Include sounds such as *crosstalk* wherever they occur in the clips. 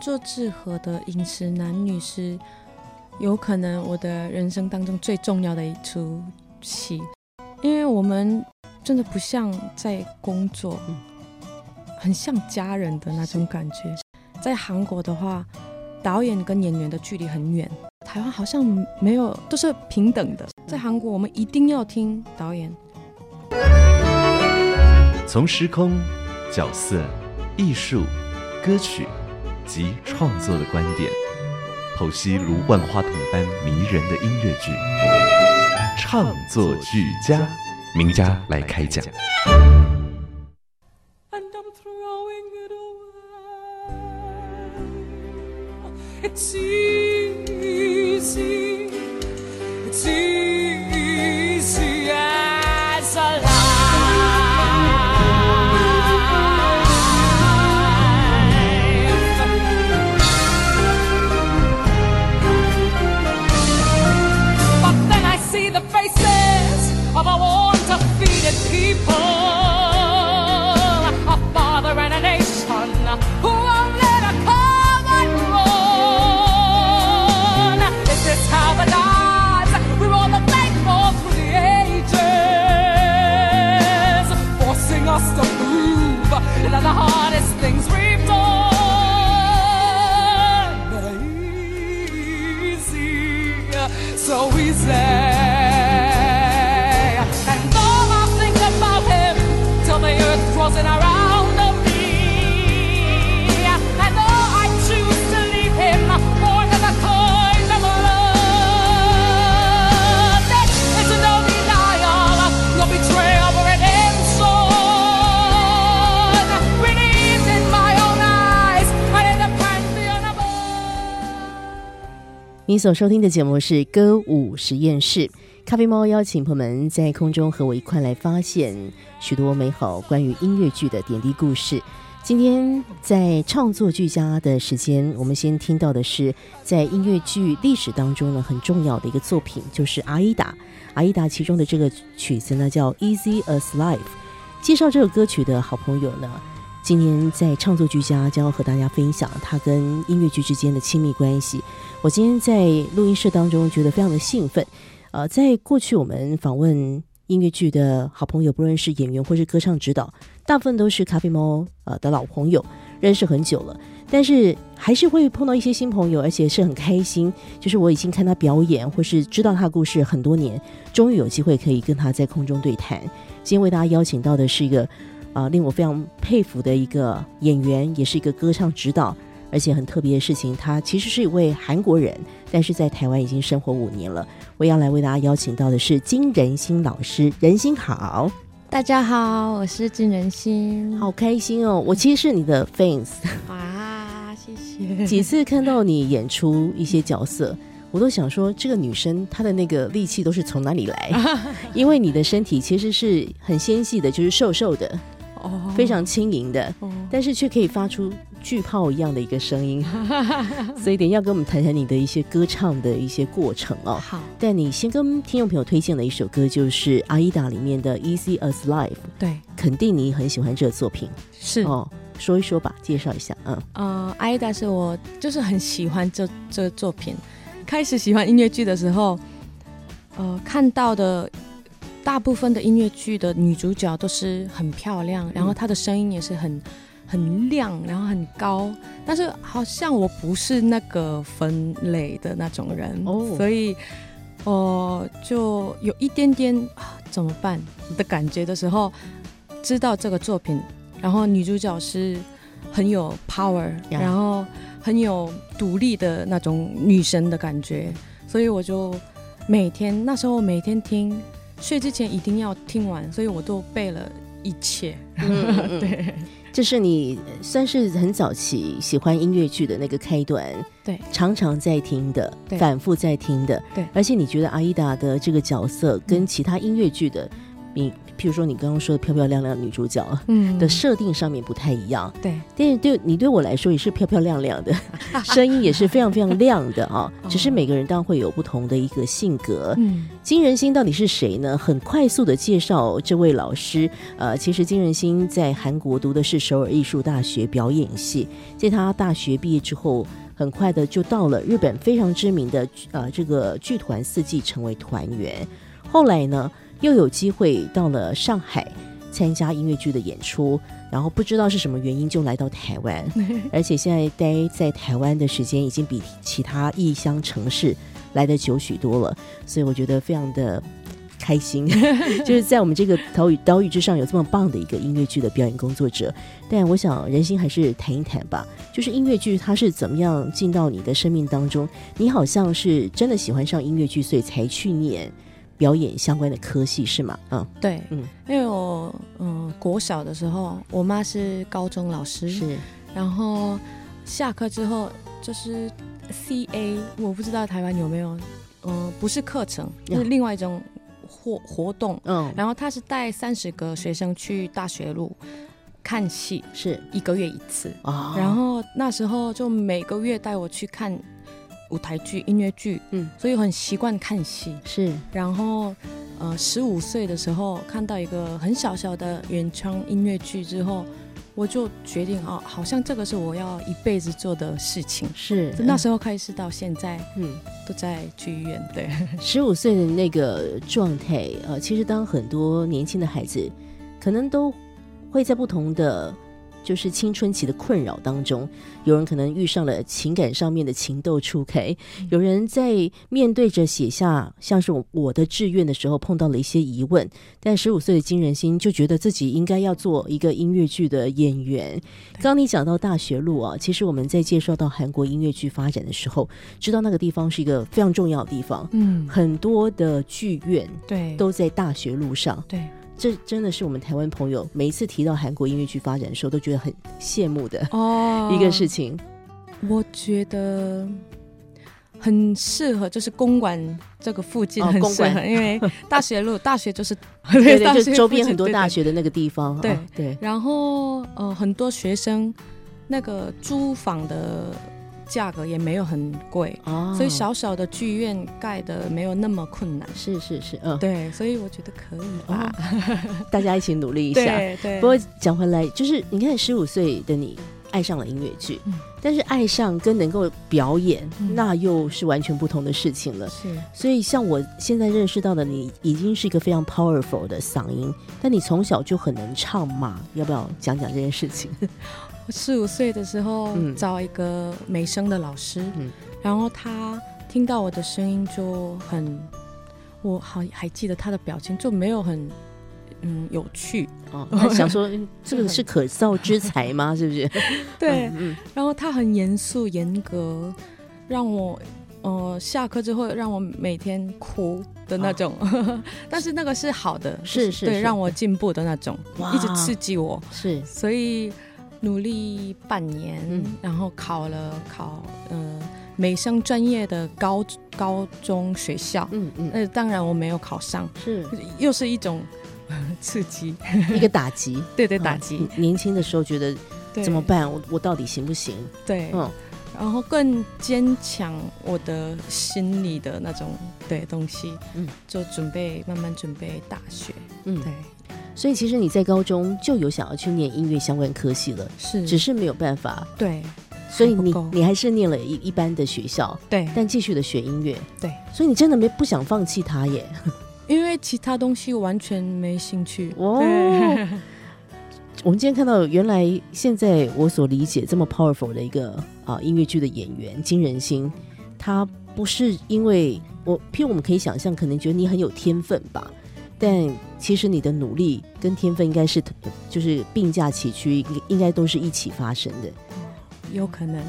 作之合的饮食男女是有可能我的人生当中最重要的一出戏，因为我们真的不像在工作，很像家人的那种感觉。在韩国的话，导演跟演员的距离很远，台湾好像没有，都是平等的。在韩国，我们一定要听导演。从时空、角色、艺术、歌曲。及创作的观点，剖析如万花筒般迷人的音乐剧，唱作俱佳，名家来开讲。所收听的节目是歌舞实验室，咖啡猫邀请朋友们在空中和我一块来发现许多美好关于音乐剧的点滴故事。今天在创作俱佳的时间，我们先听到的是在音乐剧历史当中呢很重要的一个作品，就是《阿依达》。《阿依达》其中的这个曲子呢叫《Easy as Life》。介绍这首歌曲的好朋友呢？今天在创作俱佳将要和大家分享他跟音乐剧之间的亲密关系。我今天在录音室当中觉得非常的兴奋。呃，在过去我们访问音乐剧的好朋友，不论是演员或是歌唱指导，大部分都是咖啡猫呃的老朋友，认识很久了。但是还是会碰到一些新朋友，而且是很开心。就是我已经看他表演，或是知道他故事很多年，终于有机会可以跟他在空中对谈。今天为大家邀请到的是一个。啊，令我非常佩服的一个演员，也是一个歌唱指导，而且很特别的事情，他其实是一位韩国人，但是在台湾已经生活五年了。我要来为大家邀请到的是金仁心老师，仁心好，大家好，我是金仁心，好开心哦！我其实是你的 fans 啊，谢谢。*laughs* 几次看到你演出一些角色。我都想说，这个女生她的那个力气都是从哪里来？*laughs* 因为你的身体其实是很纤细的，就是瘦瘦的。哦，非常轻盈的，但是却可以发出巨炮一样的一个声音，*laughs* 所以等要跟我们谈谈你的一些歌唱的一些过程哦。好，但你先跟听众朋友推荐的一首歌，就是《阿依达》里面的《Easy as Life》。对，肯定你很喜欢这个作品。是哦，说一说吧，介绍一下。嗯，呃，《阿依达》是我就是很喜欢这这个作品。开始喜欢音乐剧的时候，呃，看到的。大部分的音乐剧的女主角都是很漂亮，然后她的声音也是很很亮，然后很高。但是好像我不是那个分类的那种人，哦所以我就有一点点怎么办的感觉的时候，知道这个作品，然后女主角是很有 power，然后很有独立的那种女神的感觉，所以我就每天那时候每天听。睡之前一定要听完，所以我都背了一切。*laughs* 对，这是你算是很早期喜欢音乐剧的那个开端，对，常常在听的，对。反复在听的，对。而且你觉得阿依达的这个角色跟其他音乐剧的，你譬如说你刚刚说的漂漂亮亮女主角嗯的设定上面不太一样，对，但是对你对我来说也是漂漂亮亮的，*laughs* 声音也是非常非常亮的啊。*laughs* 只是每个人当然会有不同的一个性格。嗯金仁心到底是谁呢？很快速的介绍这位老师。呃，其实金仁心在韩国读的是首尔艺术大学表演系，在他大学毕业之后，很快的就到了日本非常知名的呃这个剧团四季成为团员。后来呢，又有机会到了上海参加音乐剧的演出，然后不知道是什么原因就来到台湾，*laughs* 而且现在待在台湾的时间已经比其他异乡城市来的久许多了，所以我觉得非常的。开心，*laughs* *laughs* 就是在我们这个岛屿岛屿之上有这么棒的一个音乐剧的表演工作者。但我想人心还是谈一谈吧，就是音乐剧它是怎么样进到你的生命当中？你好像是真的喜欢上音乐剧，所以才去念表演相关的科系是吗？嗯，对，嗯。因为我嗯国小的时候，我妈是高中老师，是。然后下课之后就是 CA，我不知道台湾有没有，嗯、不是课程，是另外一种活活动。嗯。然后他是带三十个学生去大学路看戏，是。一个月一次。啊，然后那时候就每个月带我去看舞台剧、音乐剧，嗯所以很习惯看戏。是然后，呃，十五岁的时候看到一个很小小的原创音乐剧之后，我就决定啊，好像这个是我要一辈子做的事情。是那时候开始到现在嗯。都在剧院，对，*laughs* 十五岁的那个状态，呃，其实当很多年轻的孩子，可能都会在不同的就是青春期的困扰当中，有人可能遇上了情感上面的情窦初开，有人在面对着写下像是我我的志愿的时候碰到了一些疑问，但十五岁的金仁心就觉得自己应该要做一个音乐剧的演员。刚刚你讲到大学路啊，其实我们在介绍到韩国音乐剧发展的时候，知道那个地方是一个非常重要的地方。嗯，很多的剧院对，都在大学路上，对，这真的是我们台湾朋友每一次提到韩国音乐剧发展的时候，都觉得很羡慕的哦。一个事情。我觉得很适合，就是公馆这个附近很适合，馆。因为大学路，大学就是对 *laughs* 对，就大学周边很多大学的那个地方，对。哦对，然后呃，很多学生那个租房的价格也没有很贵，哦所以小小的剧院盖的没有那么困难。是是是，嗯，对，所以我觉得可以吧。*laughs* 大家一起努力一下。对对，不过讲回来，就是你看十五岁的你爱上了音乐剧，嗯但是爱上跟能够表演，嗯那又是完全不同的事情了。是所以，像我现在认识到的你，已经是一个非常 powerful 的嗓音，但你从小就很能唱嘛？要不要讲讲这件事情？我四五岁的时候嗯。找一个美声的老师，嗯。然后他听到我的声音就很，我好还记得他的表情就没有很嗯有趣，哦，他想说嗯这个是可造之才吗？*laughs* 是不是？对，嗯，嗯。然后他很严肃严格，让我呃下课之后让我每天哭的那种，*laughs* 但是那个是好的，啊是是对，让我进步的那种，一直刺激我，是。所以努力半年，嗯。然后考了考呃美声专业的高高中学校，嗯嗯，呃，当然我没有考上，是。又是一种刺激，*laughs* 一个打击，对对，打击，嗯年轻的时候觉得怎么办？我我到底行不行？对，嗯，然后更坚强我的心理的那种对东西，嗯，就准备慢慢准备大学，嗯。对，所以其实你在高中就有想要去念音乐相关科系了，是，只是没有办法，对所以你你还是念了一一般的学校，对。但继续的学音乐，对，所以你真的没不想放弃它耶。*laughs* 因为其他东西完全没兴趣，哦，我们今天看到，原来现在我所理解这么 powerful 的一个啊音乐剧的演员金仁心，他不是因为我，譬如我们可以想象，可能觉得你很有天分吧，但其实你的努力跟天分应该是就是并驾齐驱，应应该都是一起发生的。有可能，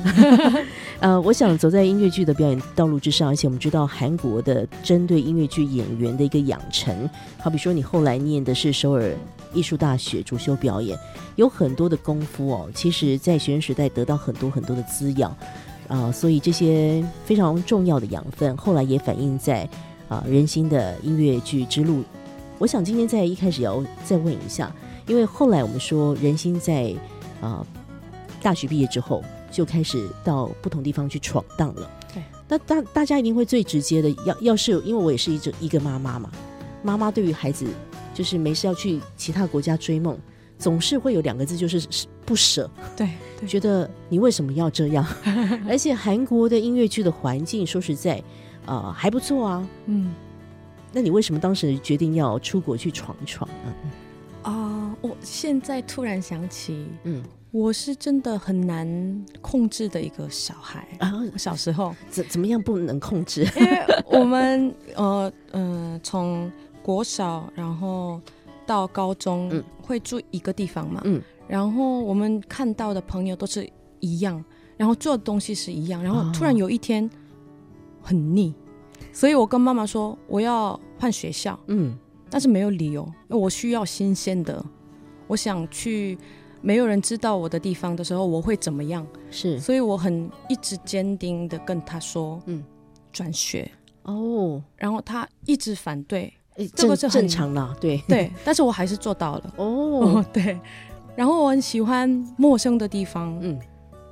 *laughs* 呃，我想走在音乐剧的表演道路之上，而且我们知道韩国的针对音乐剧演员的一个养成，好比说你后来念的是首尔艺术大学主修表演，有很多的功夫哦。其实，在学生时代得到很多很多的滋养啊，所以这些非常重要的养分，后来也反映在啊人心的音乐剧之路。我想今天在一开始要再问一下，因为后来我们说人心在啊大学毕业之后就开始到不同地方去闯荡了。对，那大大家一定会最直接的，要要是因为我也是一个一个妈妈嘛，妈妈对于孩子就是没事要去其他国家追梦，总是会有两个字，就是不舍。对，对觉得你为什么要这样？*laughs* 而且韩国的音乐剧的环境，说实在，呃，还不错啊。嗯那你为什么当时决定要出国去闯一闯呢？啊、我现在突然想起，嗯我是真的很难控制的一个小孩。啊，我小时候，怎怎么样不能控制？因为我们呃呃从国小然后到高中、嗯会住一个地方嘛，嗯然后我们看到的朋友都是一样，然后做的东西是一样，然后突然有一天很腻，所以我跟妈妈说我要换学校，嗯。但是没有理由，我需要新鲜的，我想去没有人知道我的地方的时候我会怎么样，是。所以我很一直坚定的跟他说，嗯。嗯，转学，哦，然后他一直反对，诶这个是很正正常的，对。对，但是我还是做到了，哦。哦，对，然后我很喜欢陌生的地方，嗯。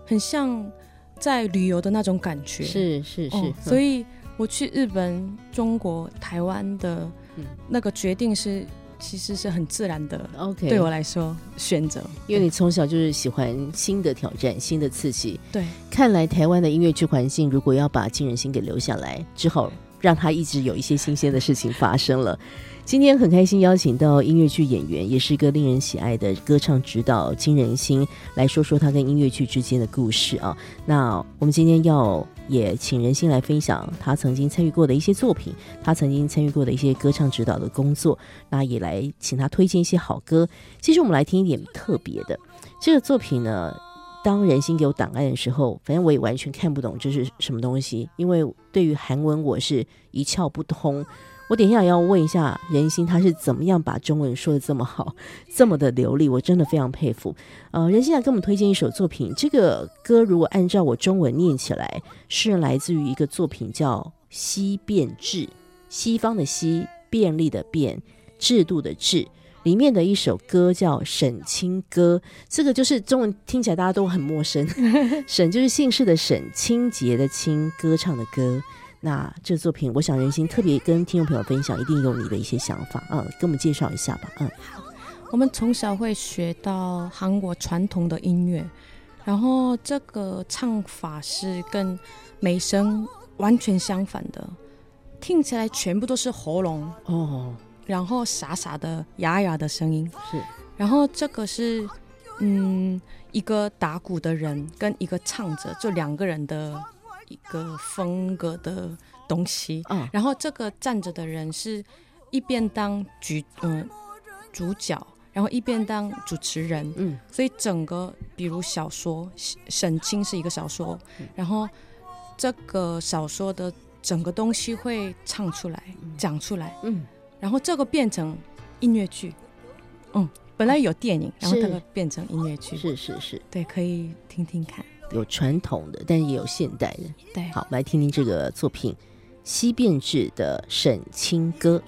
很像在旅游的那种感觉，是是是。所以我去日本、中国、台湾的嗯那个决定是，其实是很自然的，OK 对我来说选择，因为你从小就是喜欢新的挑战、新的刺激。对看来台湾的音乐剧环境，如果要把金仁心给留下来，只好让他一直有一些新鲜的事情发生了。今天很开心邀请到音乐剧演员，也是一个令人喜爱的歌唱指导金仁心，来说说他跟音乐剧之间的故事啊。那我们今天要也请仁心来分享他曾经参与过的一些作品，他曾经参与过的一些歌唱指导的工作，那也来请他推荐一些好歌。其实我们来听一点特别的，这个作品呢。当人心给我档案的时候，反正我也完全看不懂这是什么东西，因为对于韩文我是一窍不通。我等一下要问一下人心，他是怎么样把中文说的这么好，这么的流利，我真的非常佩服。呃，人心来给我们推荐一首作品，这个歌如果按照我中文念起来，是来自于一个作品叫《西变制》，西方的西，便利的便，制度的制。里面的一首歌叫《沈清歌》，这个就是中文听起来大家都很陌生。*laughs* 沈就是姓氏的沈，清洁的清，歌唱的歌。那这作品，我想人心特别跟听众朋友分享，一定有你的一些想法，嗯，跟我们介绍一下吧，嗯，好我们从小会学到韩国传统的音乐，然后这个唱法是跟美声完全相反的，听起来全部都是喉咙，哦，然后傻傻的哑哑的声音。是，然后这个是嗯一个打鼓的人跟一个唱者，就两个人的一个风格的东西。嗯，然后这个站着的人是一边当主嗯、主角，然后一边当主持人，嗯，所以整个比如小说《沈清》是一个小说，然后这个小说的整个东西会唱出来、讲出来，嗯，然后这个变成音乐剧，嗯，本来有电影，然后是。这个变成音乐剧，是是是，对，可以听听看，有传统的，但也有现代的。对，好，来听听这个作品《西变制》的沈清歌。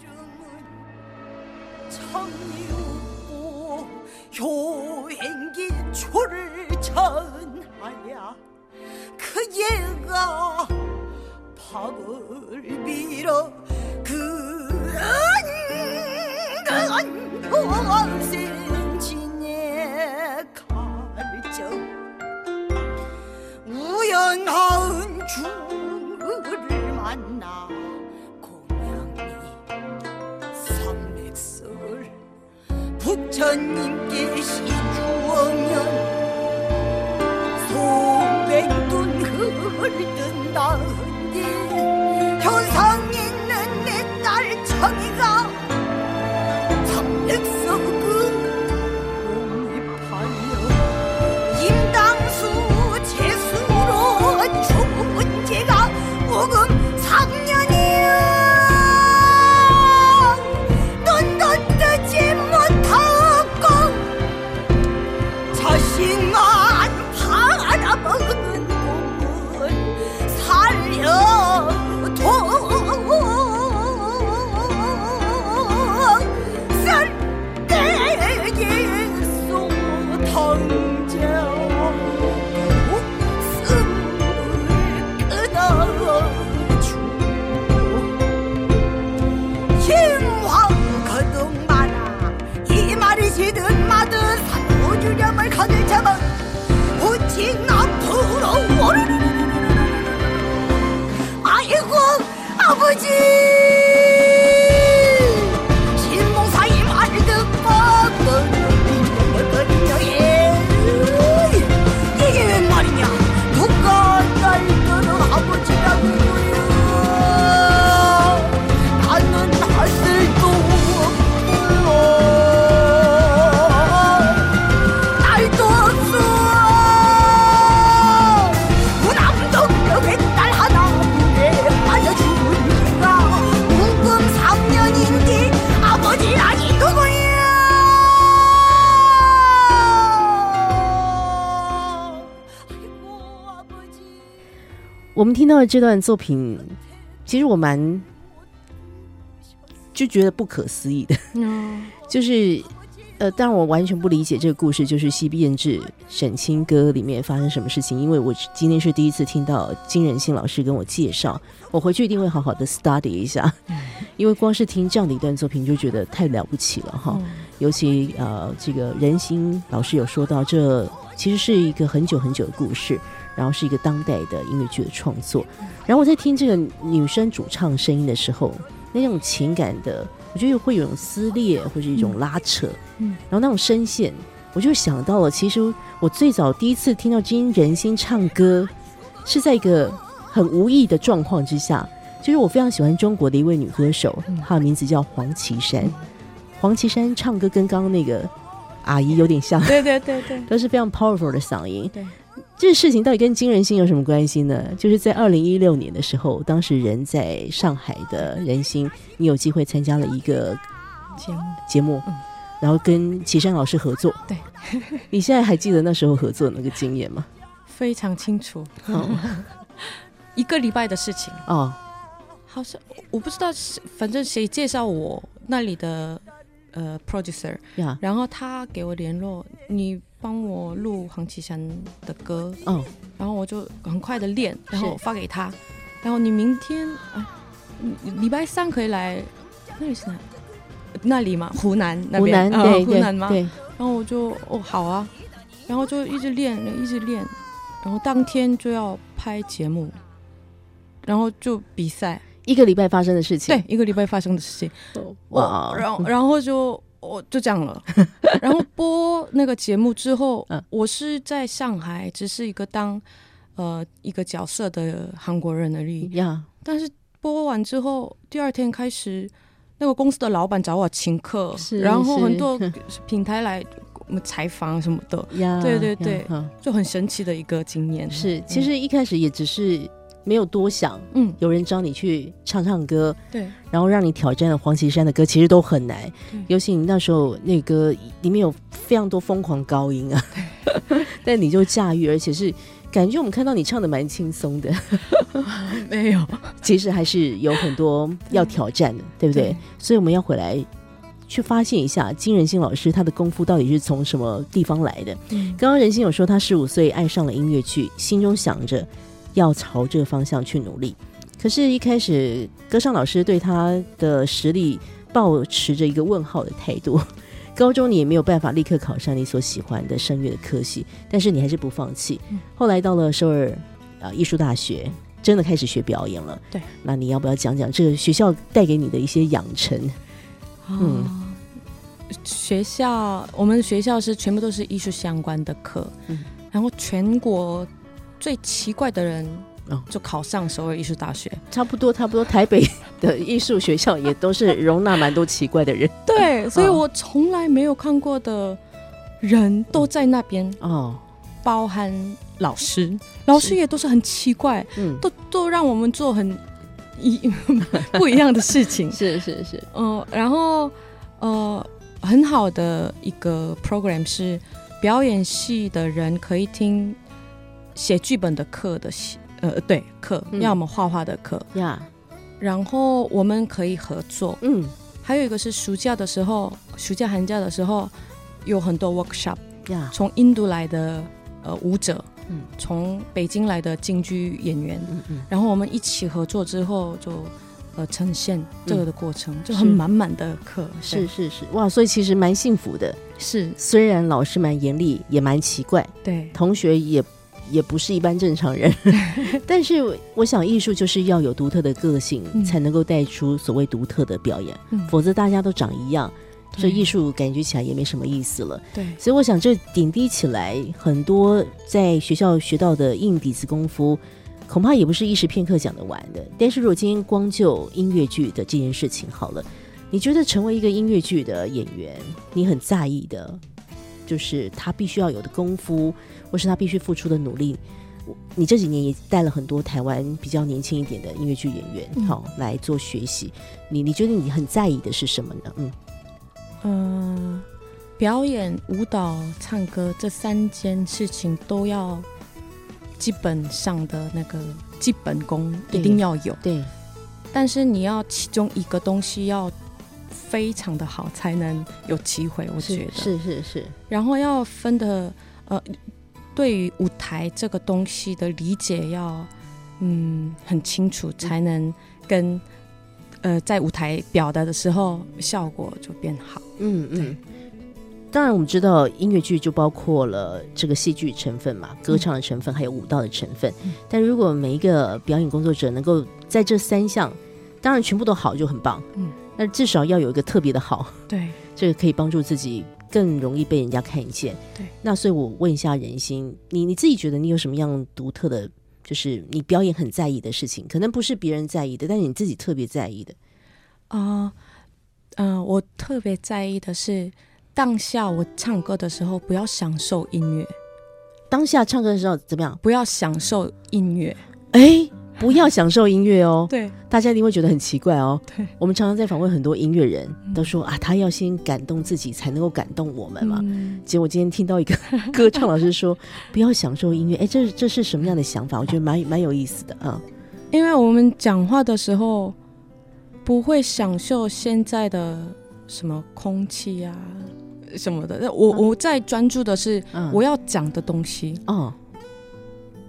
到的这段作品，其实我蛮就觉得不可思议的，嗯。*laughs* 就是呃，但我完全不理解这个故事，就是《西边燕志沈清歌》里面发生什么事情，因为我今天是第一次听到金仁信老师跟我介绍，我回去一定会好好的 study 一下，*laughs* 因为光是听这样的一段作品就觉得太了不起了哈。嗯。尤其呃，这个仁心老师有说到，这其实是一个很久很久的故事，然后是一个当代的音乐剧的创作。然后我在听这个女生主唱声音的时候，那种情感的，我觉得会有一种撕裂或者一种拉扯，嗯。然后那种声线，我就想到了，其实我最早第一次听到金仁心唱歌，是在一个很无意的状况之下，就是我非常喜欢中国的一位女歌手，嗯。她的名字叫黄绮珊。黄绮珊唱歌跟刚刚那个阿姨有点像，对对对对，*laughs* 都是非常 powerful 的嗓音。对，这个事情到底跟金仁心有什么关系呢？就是在二零一六年的时候，当时人在上海的人心，你有机会参加了一个节目。节目，嗯。然后跟岐山老师合作。对，*laughs* 你现在还记得那时候合作的那个经验吗？非常清楚，哦 *laughs* 一个礼拜的事情，哦，好像我不知道是，反正谁介绍我那里的呃 producer，呀，然后他给我联络，你帮我录黄绮珊的歌，嗯，然后我就很快的练，然后发给他，然后你明天啊，礼拜三可以来，那里是哪？那里吗？湖南那湖边，湖南吗？对，然后我就哦好啊，然后就一直练，一直练，然后当天就要拍节目，然后就比赛，一个礼拜发生的事情。对，一个礼拜发生的事情，哇。我，然后然后就我就这样了，*laughs* 然后播那个节目之后，嗯。我是在上海，只是一个当呃一个角色的韩国人而已，呀，但是播完之后，第二天开始，那个公司的老板找我请客，然后很多 *laughs* 平台来我们采访什么的，呀，对对呀对嗯。就很神奇的一个经验。是，其实一开始也只是没有多想，嗯，有人找你去唱唱歌，对，然后让你挑战了黄绮珊的歌，其实都很难。尤其你那时候那歌里面有非常多疯狂高音啊，*laughs* 但你就驾驭，而且是感觉我们看到你唱的蛮轻松的，*laughs* 没有，其实还是有很多要挑战的，对不对？对所以我们要回来。去发现一下金仁心老师他的功夫到底是从什么地方来的。嗯刚刚仁心有说他十五岁爱上了音乐剧，心中想着要朝这个方向去努力。可是，一开始歌唱老师对他的实力抱持着一个问号的态度。*laughs* 高中你也没有办法立刻考上你所喜欢的声乐的科系，但是你还是不放弃。嗯后来到了首尔呃艺术大学，真的开始学表演了。对，那你要不要讲讲这个学校带给你的一些养成？嗯嗯，学校我们学校是全部都是艺术相关的课，嗯然后全国最奇怪的人哦。就考上首尔艺术大学。差不多，差不多，台北的艺术学校也都是容纳蛮多奇怪的人。对，*laughs* 所以哦。我从来没有看过的人都在那边，哦。包含老师，老师。也都是很奇怪，嗯，都都让我们做很一 *laughs* 不一样的事情。是 *laughs* 是是，嗯，然后呃，很好的一个 program 是表演系的人可以听写剧本的课的系，呃，对课，嗯。要么画画的课，呀，然后我们可以合作。嗯。还有一个是暑假的时候，暑假寒假的时候有很多 workshop，呀，从印度来的呃舞者，嗯。从北京来的京剧演员，嗯嗯，然后我们一起合作之后就呃呈现这个的过程，就很满满的课，是是是，哇，所以其实蛮幸福的。是，虽然老师蛮严厉，也蛮奇怪，对。同学也也不是一般正常人。*laughs* 但是我想，艺术就是要有独特的个性，嗯才能够带出所谓独特的表演，嗯否则大家都长一样，所以艺术感觉起来也没什么意思了。对，所以我想，这点滴起来，很多在学校学到的硬底子功夫，恐怕也不是一时片刻讲得完的。但是如果今天光就音乐剧的这件事情好了，你觉得成为一个音乐剧的演员，你很在意的，就是他必须要有的功夫，或是他必须付出的努力。我你这几年也带了很多台湾比较年轻一点的音乐剧演员，嗯好、来做学习。你你觉得你很在意的是什么呢？嗯嗯、表演、舞蹈、唱歌这三件事情都要基本上的那个基本功一定要有，对，但是你要其中一个东西要非常的好才能有机会，我觉得。是是是是，然后要分的呃，对于舞台这个东西的理解要嗯很清楚，才能跟呃在舞台表达的时候效果就变好。嗯嗯。当然，我们知道音乐剧就包括了这个戏剧成分嘛，歌唱的成分，还有舞蹈的成分。嗯但如果每一个表演工作者能够在这三项，当然全部都好就很棒。嗯，那至少要有一个特别的好，对，*laughs* 这个可以帮助自己更容易被人家看见。对，那所以我问一下人心，你你自己觉得你有什么样独特的，就是你表演很在意的事情？可能不是别人在意的，但是你自己特别在意的。啊，嗯、我特别在意的是当下我唱歌的时候，不要享受音乐，当下唱歌的时候怎么样？不要享受音乐。哎，不要享受音乐哦。对大家一定会觉得很奇怪哦。对，我们常常在访问很多音乐人，嗯都说啊，他要先感动自己，才能够感动我们嘛。嗯结果今天听到一个 *laughs* 歌唱老师说，不要享受音乐，哎，这这是什么样的想法？我觉得蛮蛮有意思的啊。因为我们讲话的时候不会享受现在的什么空气啊什么的，我、嗯我在专注的是嗯，我要讲的东西，哦，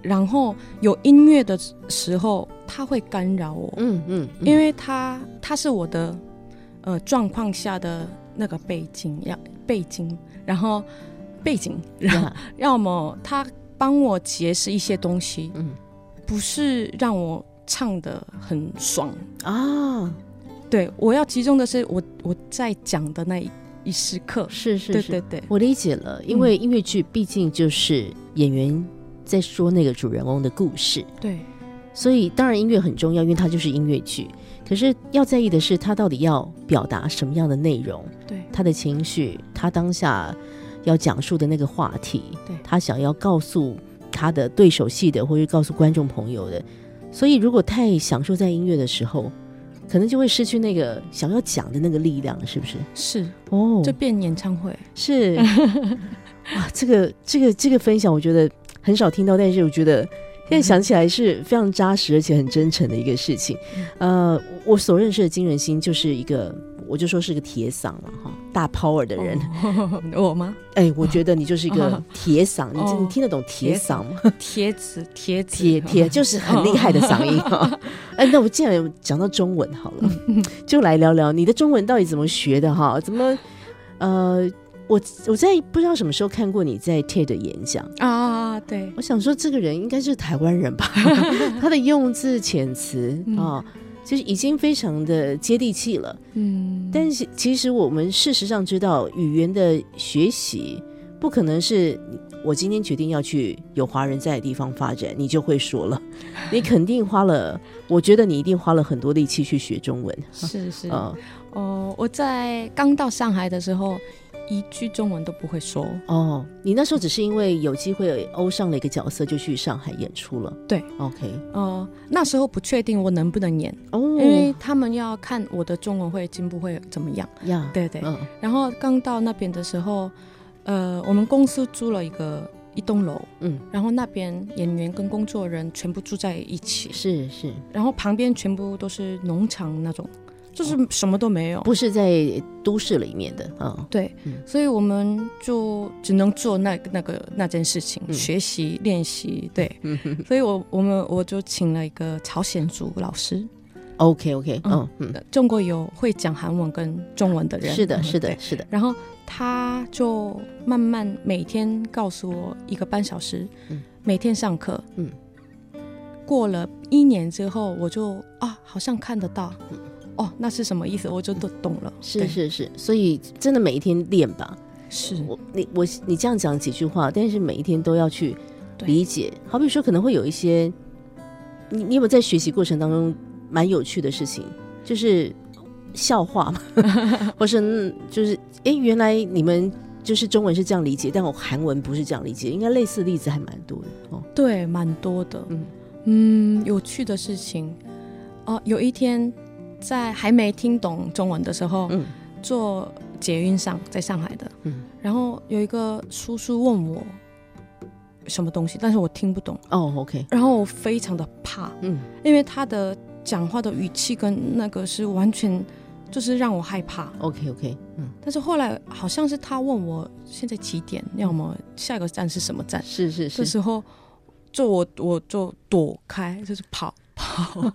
然后有音乐的时候，它会干扰我，嗯嗯，嗯。因为它它是我的呃状况下的那个背景，要背景，然后背景，然后要么它帮我解释一些东西，嗯。不是让我唱的很爽。啊，对，我要集中的是我我在讲的那一一时刻。是是是，对对对，我理解了，因为音乐剧毕竟就是演员在说那个主人翁的故事，对所以当然音乐很重要，因为它就是音乐剧。可是要在意的是，他到底要表达什么样的内容，对他的情绪，他当下要讲述的那个话题，对他想要告诉他的对手戏的，或者告诉观众朋友的。所以，如果太享受在音乐的时候，可能就会失去那个想要讲的那个力量，是不是？是，哦就变演唱会。是 *laughs* 哇，这个这个这个分享，我觉得很少听到，但是我觉得现在想起来是非常扎实而且很真诚的一个事情。呃，我所认识的金仁心就是一个，我就说是个铁嗓了哈，大 power 的人。哦 *laughs* 我吗？哎、我觉得你就是一个哦铁嗓，你哦你听得懂铁嗓吗？贴纸，贴纸，铁铁就是很厉害的嗓音哈。*laughs* 哎，那我既然讲到中文好了，就来聊聊你的中文到底怎么学的哈？怎么呃，我我在不知道什么时候看过你在 TED 演讲，啊，对，我想说这个人应该是台湾人吧？*laughs* 他的用字遣词嗯啊，就是已经非常的接地气了。嗯，但是其实我们事实上知道，语言的学习不可能是我今天决定要去有华人在的地方发展，你就会说了。*laughs* 你肯定花了，我觉得你一定花了很多力气去学中文。是是，呃，*laughs* 哦，我在刚到上海的时候，一句中文都不会说。哦，你那时候只是因为有机会欧上了一个角色，就去上海演出了。对，OK，呃，那时候不确定我能不能演，哦，因为他们要看我的中文会进步会怎么样。呀，对对，嗯。然后刚到那边的时候，呃，我们公司租了一个一栋楼，嗯，然后那边演员跟工作人员全部住在一起，是是，然后旁边全部都是农场那种，就是什么都没有。不是在都市里面的啊。对，嗯。所以我们就只能做那那个那件事情，嗯。学习练习。对，嗯 *laughs* 所以我我们我就请了一个朝鲜族老师，，OK OK，嗯嗯嗯，中国有会讲韩文跟中文的人，是的，嗯是的，是的，然后他就慢慢每天告诉我一个半小时，嗯。每天上课，嗯。嗯，过了一年之后，我就啊，好像看得到，哦，那是什么意思？我就都懂了。是是是，所以真的每一天练吧。是，我你我你这样讲几句话，但是每一天都要去理解。好比说，可能会有一些，你你有没有在学习过程当中蛮有趣的事情，就是笑话嘛，*laughs* 或是嗯就是哎，诶原来你们就是中文是这样理解，但我韩文不是这样理解，应该类似的例子还蛮多的哦。对，蛮多的。嗯嗯有趣的事情，哦、有一天在还没听懂中文的时候，嗯。坐捷运上，在上海的，嗯。然后有一个叔叔问我什么东西，但是我听不懂，哦，OK，然后我非常的怕，嗯。因为他的讲话的语气跟那个是完全就是让我害怕。，OK OK，嗯，但是后来好像是他问我现在几点，要么下一个站是什么站，是是是，这时候就我我就躲开，就是跑 *laughs* 跑。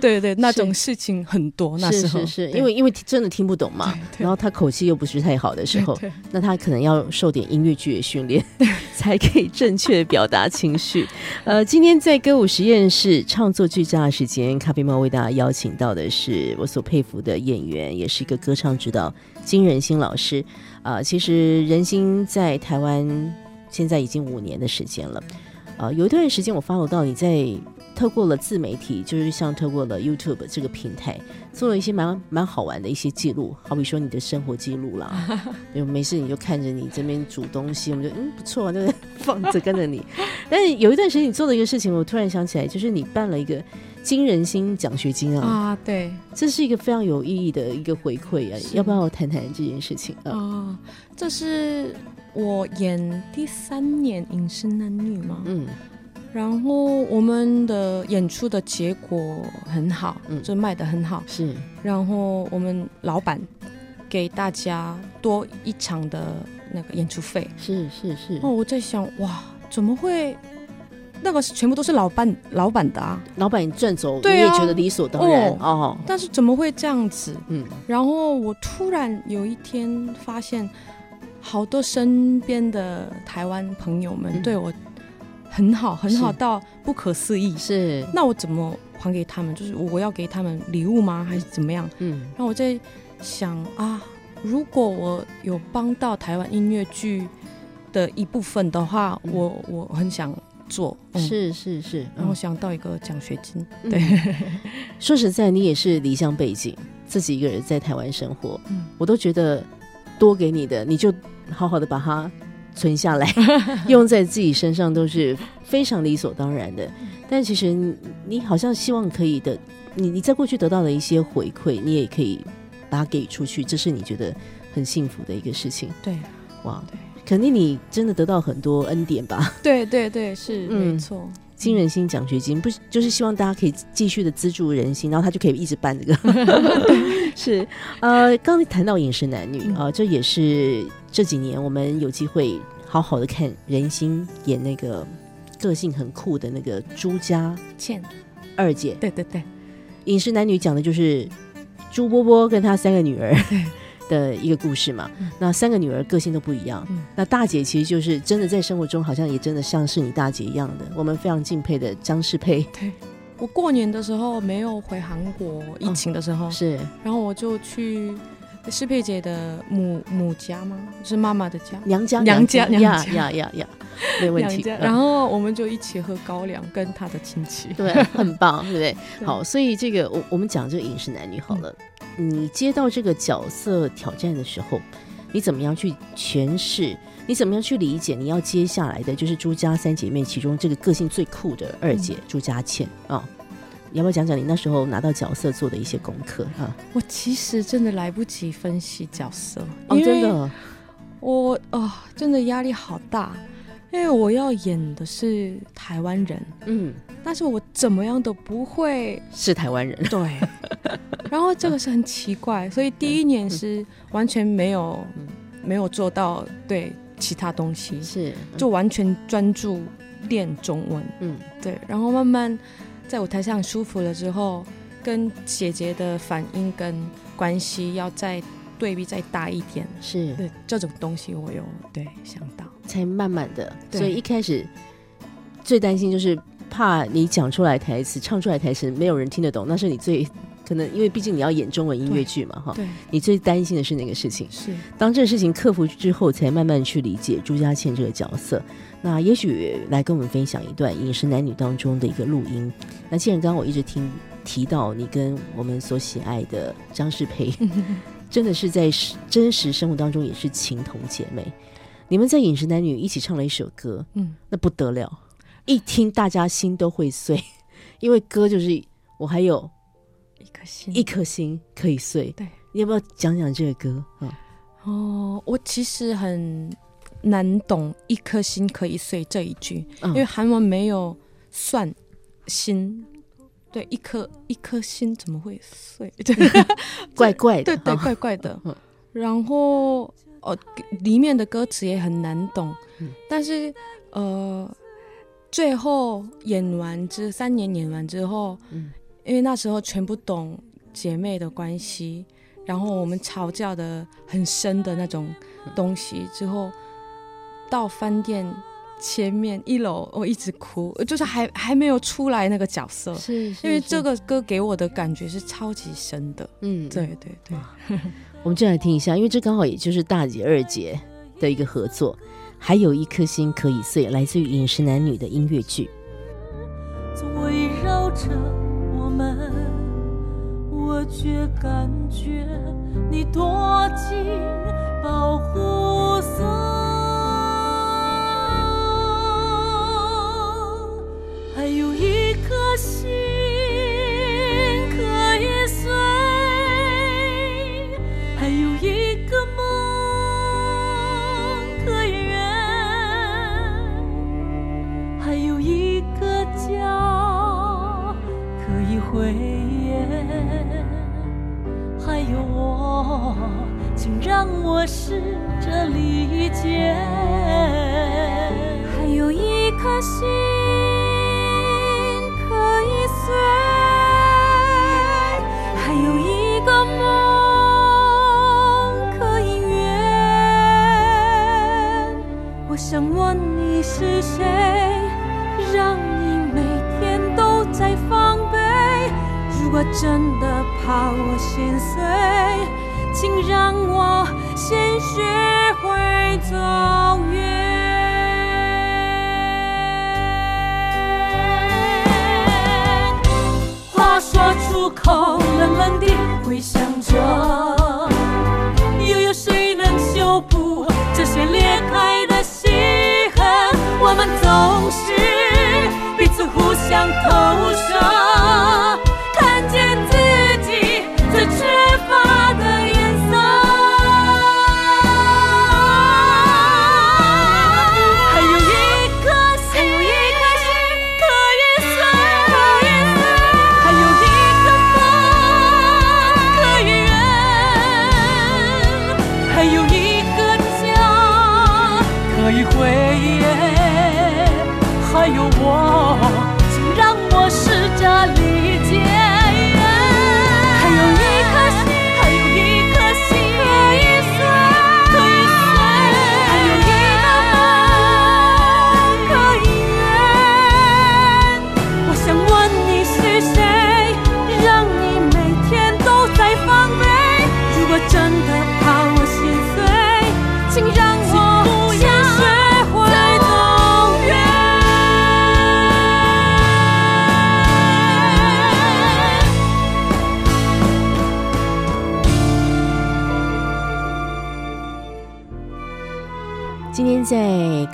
对对，那种事情很多。那时候是是是，因为因为真的听不懂嘛，然后他口气又不是太好的时候，那他可能要受点音乐剧的训练，*laughs* 才可以正确的表达情绪。呃，今天在歌舞实验室创作剧家的时间，咖啡猫为大家邀请到的是我所佩服的演员，也是一个歌唱指导金仁心老师。啊、其实仁心在台湾现在已经五年的时间了。呃，有一段时间我 follow 到你在透过了自媒体，就是像透过了 YouTube 这个平台，做了一些蛮蛮好玩的一些记录，好比说你的生活记录啦，就没事你就看着你这边煮东西，我们就嗯不错啊，就是放着跟着你。*laughs* 但是有一段时间你做的一个事情，我突然想起来，就是你办了一个金人心奖学金啊，啊，对。这是一个非常有意义的一个回馈啊，要不要谈谈这件事情？啊？啊，这是我演第三年《饮食男女》吗，嗯然后我们的演出的结果很好，嗯就卖的很好。是然后我们老板给大家多一场的那个演出费。是是是，哦，我在想，哇，怎么会？那个是全部都是老板老板的啊，老板赚走，对啊你也觉得理所当然哦但是怎么会这样子？嗯然后我突然有一天发现，好多身边的台湾朋友们嗯对我很好，很好到不可思议。是那我怎么还给他们？就是我要给他们礼物吗？还是怎么样？嗯然后我在想啊，如果我有帮到台湾音乐剧的一部分的话，嗯我我很想做。嗯，是是是，然后嗯想到一个奖学金。对，*laughs* 说实在，你也是离乡背景，自己一个人在台湾生活，嗯我都觉得多给你的，你就好好的把它存下来，*laughs* 用在自己身上都是非常理所当然的。但其实你你好像希望可以的，你你在过去得到的一些回馈，你也可以把它给出去，这是你觉得很幸福的一个事情。对哇对，肯定你真的得到很多恩典吧？对对对，是、嗯没错。金人心奖学金不就是希望大家可以继续的资助人心，然后他就可以一直办这个。*laughs* 是，呃，刚才谈到饮食男女嗯啊、呃这也是这几年我们有机会好好的看人心演那个个性很酷的那个朱家倩，二姐。对对对，饮食男女讲的就是朱波波跟他三个女儿 *laughs* 的一个故事嘛。嗯那三个女儿个性都不一样。嗯那大姐其实就是真的在生活中好像也真的像是你大姐一样的，我们非常敬佩的张世佩。对我过年的时候没有回韩国，疫情的时候，是然后我就去适佩姐的母母家吗？是妈妈的家。娘家娘家呀娘家呀呀呀，没问题。嗯然后我们就一起喝高粱，跟他的亲戚。对，很棒，对不对？对好，所以这个我我们讲这个饮食男女好了，你接到这个角色挑战的时候，你怎么样去诠释？你怎么样去理解？你要接下来的就是朱家三姐妹其中这个个性最酷的二姐、朱家倩啊、你要不要讲讲你那时候拿到角色做的一些功课？啊？我其实真的来不及分析角色，哦，真的，我啊、真的压力好大，因为我要演的是台湾人，嗯，但是我怎么样都不会是台湾人，*laughs* 对，然后这个是很奇怪，所以第一年是完全没有、嗯。没有做到对其他东西，是就完全专注练中文，嗯。对，然后慢慢在舞台上舒服了之后，跟姐姐的反应跟关系要再对比再大一点，是，对这种东西我有对想到，才慢慢的，所以一开始最担心就是怕你讲出来台词、唱出来台词没有人听得懂，那是你最可能，因为毕竟你要演中文音乐剧嘛，哈。对，你最担心的是那个事情？是当这个事情克服之后，才慢慢去理解朱家倩这个角色。那也许来跟我们分享一段《饮食男女》当中的一个录音。那既然刚刚我一直听提到你跟我们所喜爱的张世培，*laughs* 真的是在实真实生活当中也是情同姐妹。你们在《饮食男女》一起唱了一首歌，嗯，那不得了，一听大家心都会碎，因为歌就是我还有一颗心一颗心可以碎。对，你要不要讲讲这个歌啊？哦，我其实很难懂“一颗心可以碎”这一句，嗯。因为韩文没有算心。对，一颗一颗心怎么会碎？*laughs* 怪怪的，对对，怪怪的。嗯。然后哦，里面的歌词也很难懂，嗯。但是呃，最后演完之三年演完之后，嗯。因为那时候全部懂姐妹的关系，然后我们吵架的很深的那种东西之后，到饭店前面一楼，我一直哭，就是还还没有出来那个角色，是因为这个歌给我的感觉是超级深的。嗯，对对对，*laughs* 我们就来听一下，因为这刚好也就是大姐二姐的一个合作，还有一颗心可以碎，来自于《饮食男女》的音乐剧。总围绕着我们，我却感觉你躲进保护色，还有一颗心可以碎，还有一个梦可以圆。还有一个家可以回，还有我，请让我试着理解。还有一颗心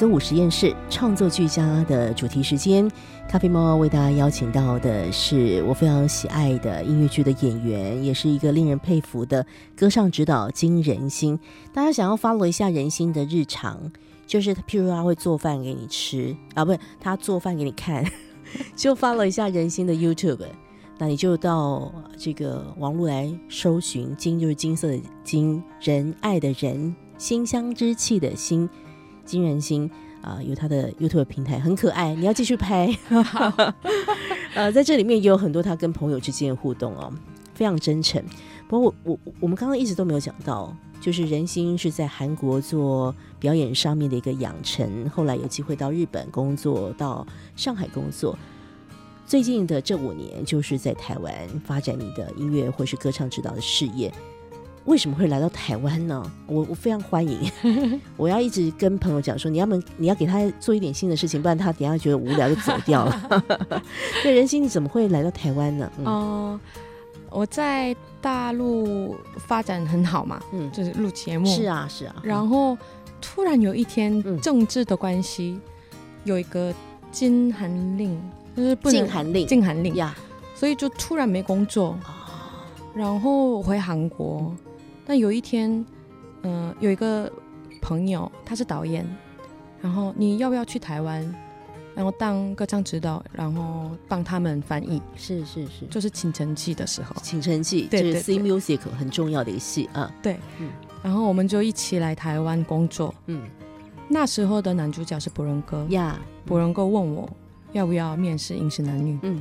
歌舞实验室创作俱佳的主题时间，咖啡猫为大家邀请到的是我非常喜爱的音乐剧的演员，也是一个令人佩服的歌唱指导金仁心。大家想要 follow 一下仁心的日常，就是譬如他会做饭给你吃啊，不是他做饭给你看，*laughs* 就 follow 一下仁心的 YouTube。那你就到这个网络来搜寻“金”，就是金色的金，仁爱的仁，馨香之气的馨，金仁心啊、有他的 YouTube 平台，很可爱。你要继续拍。*laughs* 呃，在这里面也有很多他跟朋友之间的互动哦，非常真诚。不过我我我们刚刚一直都没有讲到，就是仁心是在韩国做表演上面的一个养成，后来有机会到日本工作，到上海工作。最近的这五年，就是在台湾发展你的音乐或是歌唱指导的事业。为什么会来到台湾呢？我我非常欢迎，*laughs* 我要一直跟朋友讲说，你要么你要给他做一点新的事情，不然他等下觉得无聊就走掉了。*laughs* 对，人心你怎么会来到台湾呢？哦、我在大陆发展很好嘛，嗯，就是录节目。是啊是啊，然后突然有一天，嗯。政治的关系有一个禁韩令，就是不能禁韩令。禁韩令，呀。所以就突然没工作。然后我回韩国，但有一天，呃，有一个朋友他是导演，然后你要不要去台湾，然后当歌唱指导，然后帮他们翻译，是是是，就是《倾城记》的时候，请城记，这是对对。C Music 很重要的一个戏啊，对，嗯然后我们就一起来台湾工作。嗯。那时候的男主角是博仁哥，呀，博仁哥问我要不要面试《饮食男女》，嗯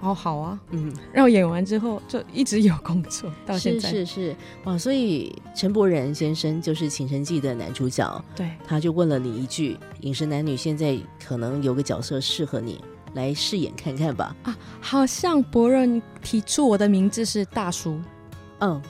哦，好啊。嗯，然后演完之后就一直有工作 *laughs* 到现在。是是，哇，所以陈柏仁先生就是《倾城记》的男主角，对，他就问了你一句：“饮食男女现在可能有个角色适合你来饰演看看吧啊好像博仁提出我的名字是大叔，？”嗯，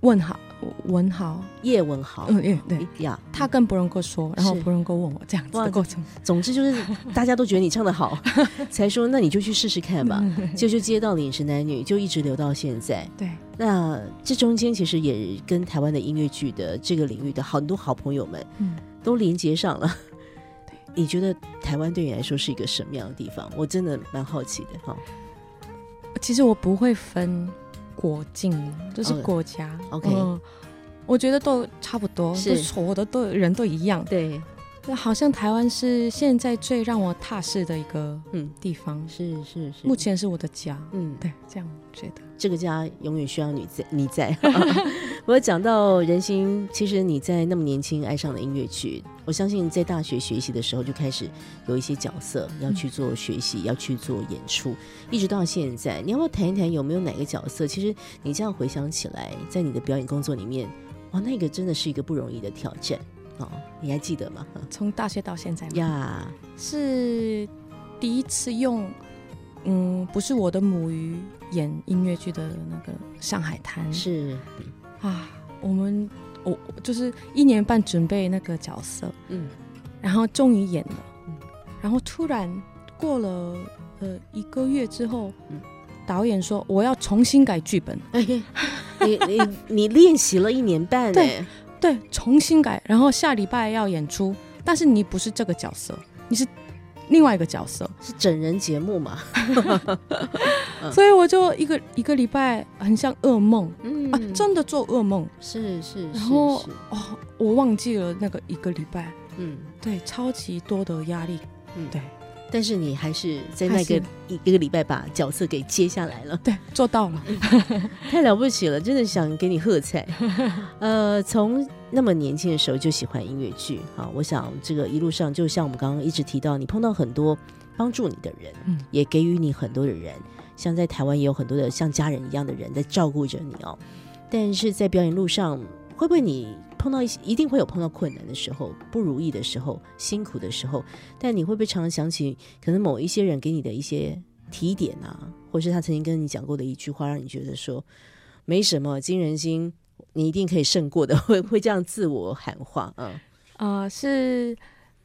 问好，文豪，叶文豪，嗯，对对。呀，他跟博仁哥说，然后是博仁哥问我这样子哇的过程，总之就是大家都觉得你唱的好，*laughs* 才说那你就去试试看吧。就就接到了饮食男女，就一直留到现在。对，那这中间其实也跟台湾的音乐剧的这个领域的很多好朋友们嗯，都连接上了。对，你觉得台湾对你来说是一个什么样的地方？我真的蛮好奇的哈。其实我不会分国境，就是哦国家。OK 嗯我觉得都差不多，是都所有的都人都一样。对，对，好像台湾是现在最让我踏实的一个嗯，地方，是是是，目前是我的家。嗯，对，这样觉得。这个家永远需要你在，你在。*laughs* 我讲到人心，其实你在那么年轻爱上了音乐剧，我相信在大学学习的时候就开始有一些角色要去做学习，要去做演出，一直到现在，你要不要谈一谈有没有哪个角色？其实你这样回想起来，在你的表演工作里面，哇，那个真的是一个不容易的挑战哦，你还记得吗？从大学到现在嘛呀，是第一次用，嗯，不是我的母语演音乐剧的那个《上海滩》是，啊，我们我就是一年半准备那个角色，嗯，然后终于演了。嗯，然后突然过了呃一个月之后，嗯。导演说我要重新改剧本，哎，你你你练习了一年半，对哎，对，重新改，然后下礼拜要演出，但是你不是这个角色，你是另外一个角色，是整人节目嘛？嗯 *laughs* 所以我就一个一个礼拜很像噩梦、嗯。啊，真的做噩梦，是是是然后是，哦，我忘记了那个一个礼拜，嗯。对，超级多的压力，嗯。对但是你还是在那个一一个礼拜把角色给接下来了，对，做到了，*laughs* 太了不起了，真的想给你喝彩。*laughs* 呃，从那么年轻的时候就喜欢音乐剧，好，我想这个一路上，就像我们刚刚一直提到，你碰到很多帮助你的人，嗯也给予你很多的人，像在台湾也有很多的像家人一样的人在照顾着你哦。但是在表演路上，会不会你碰到一些，一定会有碰到困难的时候、不如意的时候、辛苦的时候？但你会不会常常想起，可能某一些人给你的一些提点啊，或是他曾经跟你讲过的一句话，让你觉得说没什么，金人心，你一定可以胜过的，*laughs* 会会这样自我喊话，啊啊，是，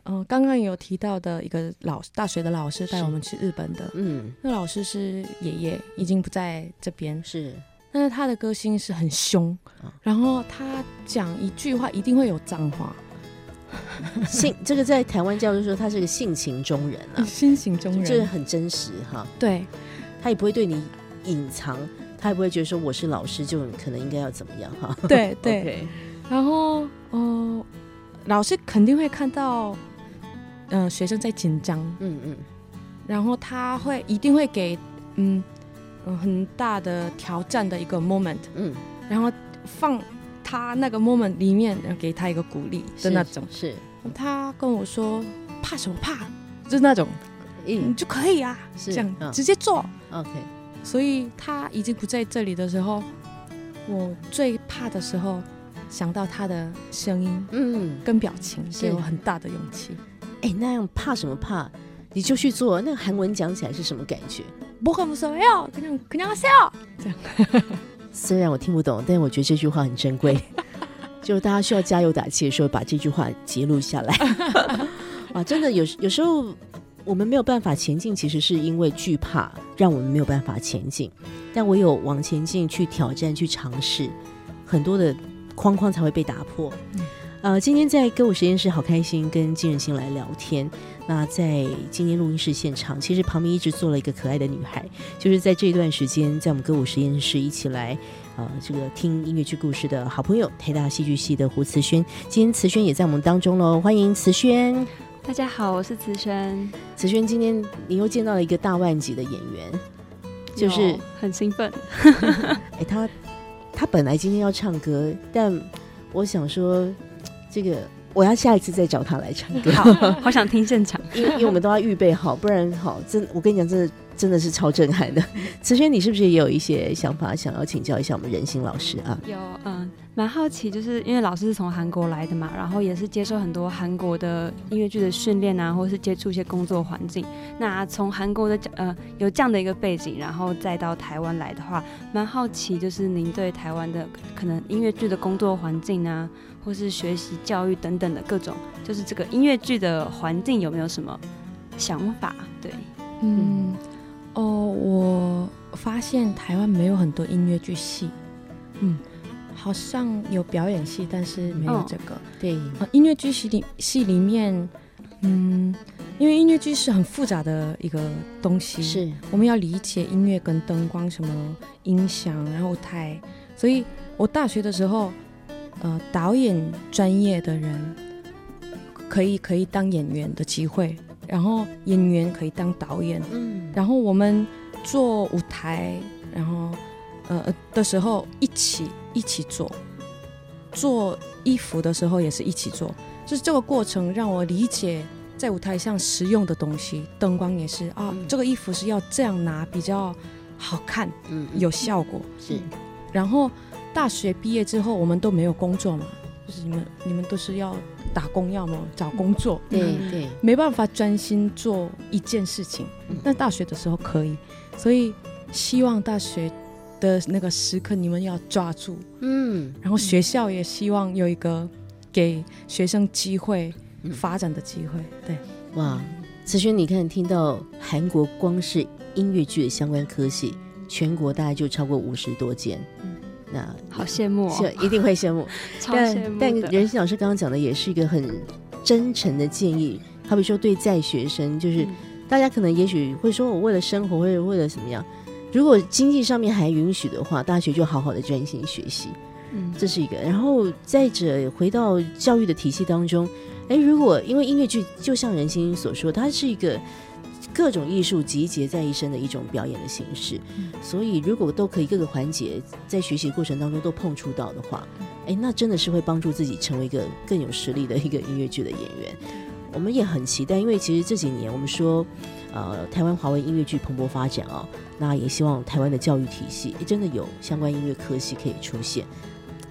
呃，刚刚有提到的一个老大学的老师带我们去日本的，嗯，那老师是爷爷，已经不在这边，是但是他的歌星是很凶啊，然后他讲一句话一定会有脏话，性 *laughs* 这个在台湾叫做说他是个性情中人啊，性情中人，这个很真实哈，对，他也不会对你隐藏，他也不会觉得说我是老师就可能应该要怎么样哈，*laughs* 对 *laughs* 对。然后呃，老师肯定会看到，呃，学生在紧张，嗯嗯。然后他会一定会给嗯嗯很大的挑战的一个 moment，嗯然后放他那个 moment 里面，然后给他一个鼓励的那种。是，他跟我说怕什么怕，就是那种你嗯就可以啊，是这样、嗯直接做。OK 所以他已经不在这里的时候，我最怕的时候，想到他的声音嗯，跟表情，是给我很大的勇气。哎，那样怕什么怕？你就去做。那个韩文讲起来是什么感觉？不可不说哟，그냥그냥하세요。虽然我听不懂，但我觉得这句话很珍贵。就大家需要加油打气的时候，把这句话截录下来。啊，真的有有时候我们没有办法前进，其实是因为惧怕，让我们没有办法前进。但唯有往前进，去挑战，去尝试，很多的框框才会被打破。嗯 呃，今天在歌舞实验室好开心，跟金仁心来聊天。那在今天录音室现场，其实旁边一直坐了一个可爱的女孩，就是在这一段时间，在我们歌舞实验室一起来呃这个听音乐剧故事的好朋友，台大戏剧系的胡慈轩。今天慈轩也在我们当中喽，欢迎慈轩。大家好，我是慈轩，慈轩，今天你又见到了一个大腕级的演员，就是很兴奋。*laughs* 哎，他他本来今天要唱歌，但我想说，这个我要下一次再找他来唱歌，好，好想听现场。因 *laughs* 为因为我们都要预备好，不然好真我跟你讲，真的真的是超震撼的。慈轩，你是不是也有一些想法想要请教一下我们仁心老师啊？有，嗯，蛮好奇，就是因为老师是从韩国来的嘛，然后也是接受很多韩国的音乐剧的训练啊，或是接触一些工作环境。那从韩国的呃有这样的一个背景，然后再到台湾来的话，蛮好奇，就是您对台湾的可能音乐剧的工作环境啊，或是学习教育等等的各种，就是这个音乐剧的环境有没有什么想法？对，嗯，哦，我发现台湾没有很多音乐剧系，嗯，好像有表演系，但是没有哦这个。对，呃，音乐剧系里系里面，嗯，因为音乐剧是很复杂的一个东西，是我们要理解音乐跟灯光什么音响，然后舞台，所以我大学的时候，呃，导演专业的人可以可以当演员的机会，然后演员可以当导演，嗯，然后我们做舞台，然后呃的时候一起一起做，做衣服的时候也是一起做，就是这个过程让我理解在舞台上实用的东西，灯光也是啊，嗯。这个衣服是要这样拿比较好看，嗯有效果。是。然后大学毕业之后，我们都没有工作嘛，就是你们你们都是要打工，要么找工作，对嗯。对，没办法专心做一件事情嗯。但大学的时候可以，所以希望大学的那个时刻你们要抓住，嗯。然后学校也希望有一个给学生机会嗯。发展的机会。对，哇，慈轩，你看听到韩国光是音乐剧的相关科系，全国大概就超过五十多间，嗯那好羡慕一定会羡慕。*laughs* 超羡慕但但的。任心老师刚刚讲的也是一个很真诚的建议，好比说对在学生，就是嗯大家可能也许会说我为了生活，或者为了怎么样，如果经济上面还允许的话，大学就好好的专心学习，嗯这是一个。然后再者回到教育的体系当中，哎，如果因为音乐剧就像任心所说，它是一个。各种艺术集结在一身的一种表演的形式，嗯所以如果都可以各个环节在学习过程当中都碰触到的话，哎，那真的是会帮助自己成为一个更有实力的一个音乐剧的演员。我们也很期待，因为其实这几年我们说，呃，台湾华文音乐剧蓬勃发展啊、那也希望台湾的教育体系真的有相关音乐科系可以出现。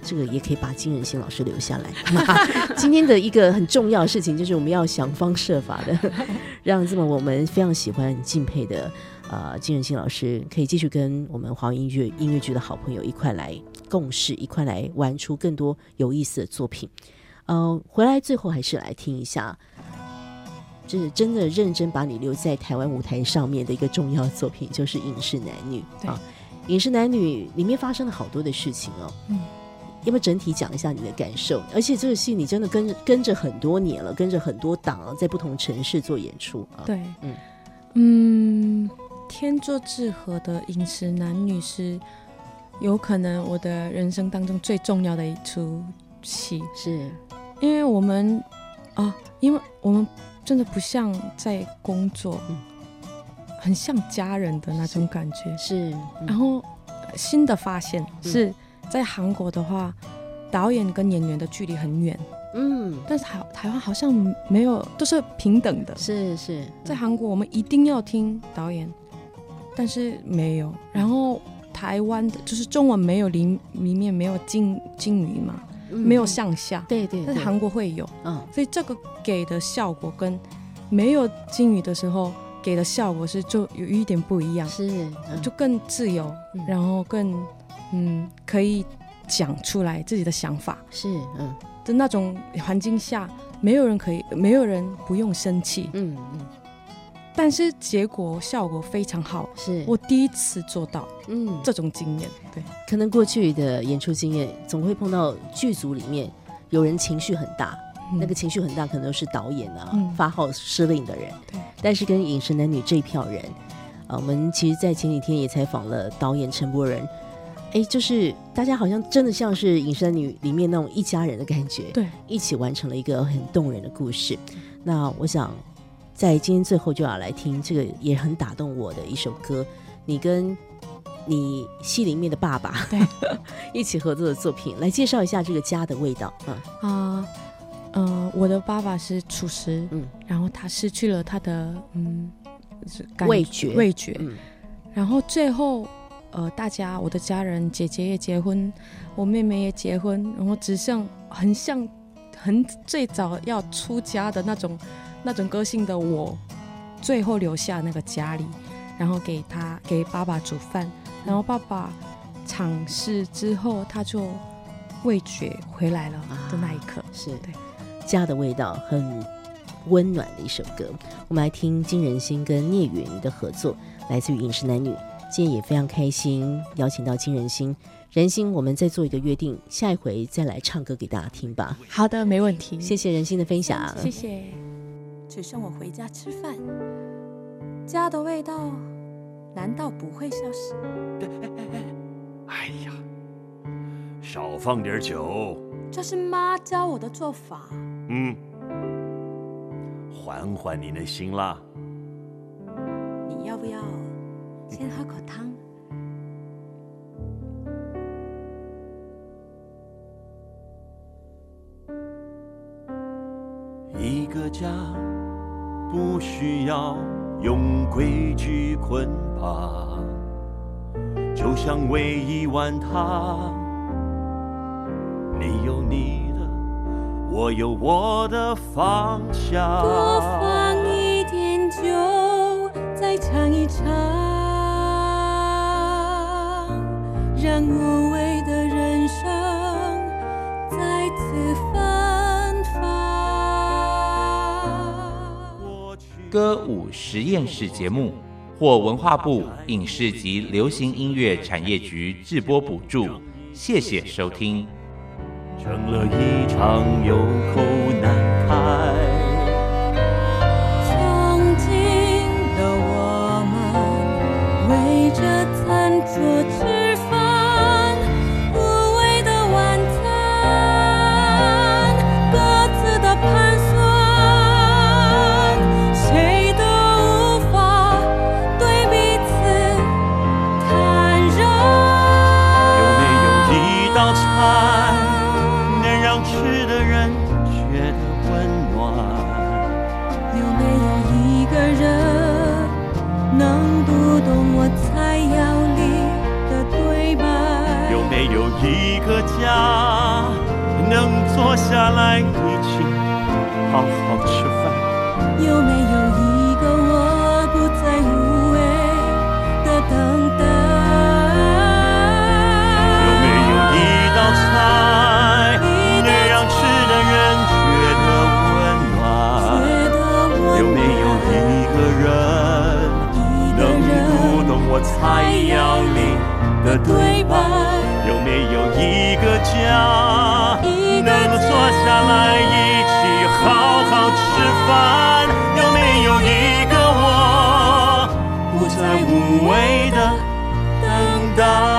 这个也可以把金仁心老师留下来。*laughs* 今天的一个很重要的事情就是我们要想方设法的让这么我们非常喜欢、很敬佩的呃金仁心老师，可以继续跟我们华文音乐音乐剧的好朋友一块来共事，一块来玩出更多有意思的作品。呃，回来最后还是来听一下，就是真的认真把你留在台湾舞台上面的一个重要作品，就是《影视男女》对啊，《影视男女》里面发生了好多的事情哦。嗯，要不要整体讲一下你的感受？而且这个戏你真的跟着跟着很多年了，跟着很多档啊，在不同城市做演出啊。对，嗯嗯天作之合的《饮食男女》是有可能我的人生当中最重要的一出戏，是，因为我们啊，因为我们真的不像在工作，嗯很像家人的那种感觉。是，嗯然后呃新的发现是在韩国的话，导演跟演员的距离很远，嗯，但是台台湾好像没有，都是平等的。是是，在韩国，我们一定要听导演，但是没有。然后台湾的，就是中文没有里里面没有敬敬语嘛，嗯。没有向下，对对对，但是韩国会有，嗯。所以这个给的效果跟没有敬语的时候给的效果是就有一点不一样，是嗯。就更自由，嗯。然后更嗯可以讲出来自己的想法。是嗯的那种环境下，没有人可以，没有人不用生气，嗯嗯但是结果效果非常好。是我第一次做到嗯这种经验，对，可能过去的演出经验总会碰到剧组里面有人情绪很大，那个情绪很大，可能都是导演啊、嗯发号施令的人。对，但是跟饮食男女这一票人，啊，我们其实，在前几天也采访了导演陈柏仁。哎，就是大家好像真的像是《隐身女》里面那种一家人的感觉，对，一起完成了一个很动人的故事。那我想，在今天最后就要来听这个也很打动我的一首歌，你跟你戏里面的爸爸对 *laughs* 一起合作的作品，来介绍一下这个家的味道。嗯啊，嗯、我的爸爸是厨师，嗯然后他失去了他的嗯是感味觉味觉，嗯然后最后呃，大家我的家人姐姐也结婚，我妹妹也结婚，然后只剩很像很最早要出家的那种那种个性的我，最后留下那个家里，然后给他给爸爸煮饭，然后爸爸尝试之后他就味觉回来了的那一刻，是对家的味道，很温暖的一首歌。我们来听金仁心跟聂远的合作，来自于《饮食男女》。今天也非常开心，邀请到金仁心。仁心，我们再做一个约定，下一回再来唱歌给大家听吧。好的，没问题，谢谢仁心的分享，谢谢。只剩我回家吃饭，家的味道难道不会消失？*laughs* 哎呀，少放点酒，这是妈教我的做法。嗯，缓缓你的心啦。你要不要先喝口汤？一个家不需要用规矩捆绑，就像喂一碗汤，你有你的，我有我的方向。多放一点酒，再尝一尝，让无味的人生再次芬芳。歌舞实验室节目获文化部影视及流行音乐产业局制播补助，谢谢收听。成了一场有口难下来一起好好吃饭？有没有一个我不再无谓的等待？有没有一道菜能让吃的人觉得温暖？有没有一个人能读懂我菜肴里的对白？一个家能坐下来一起好好吃饭？有没有一个我不再无谓的等待？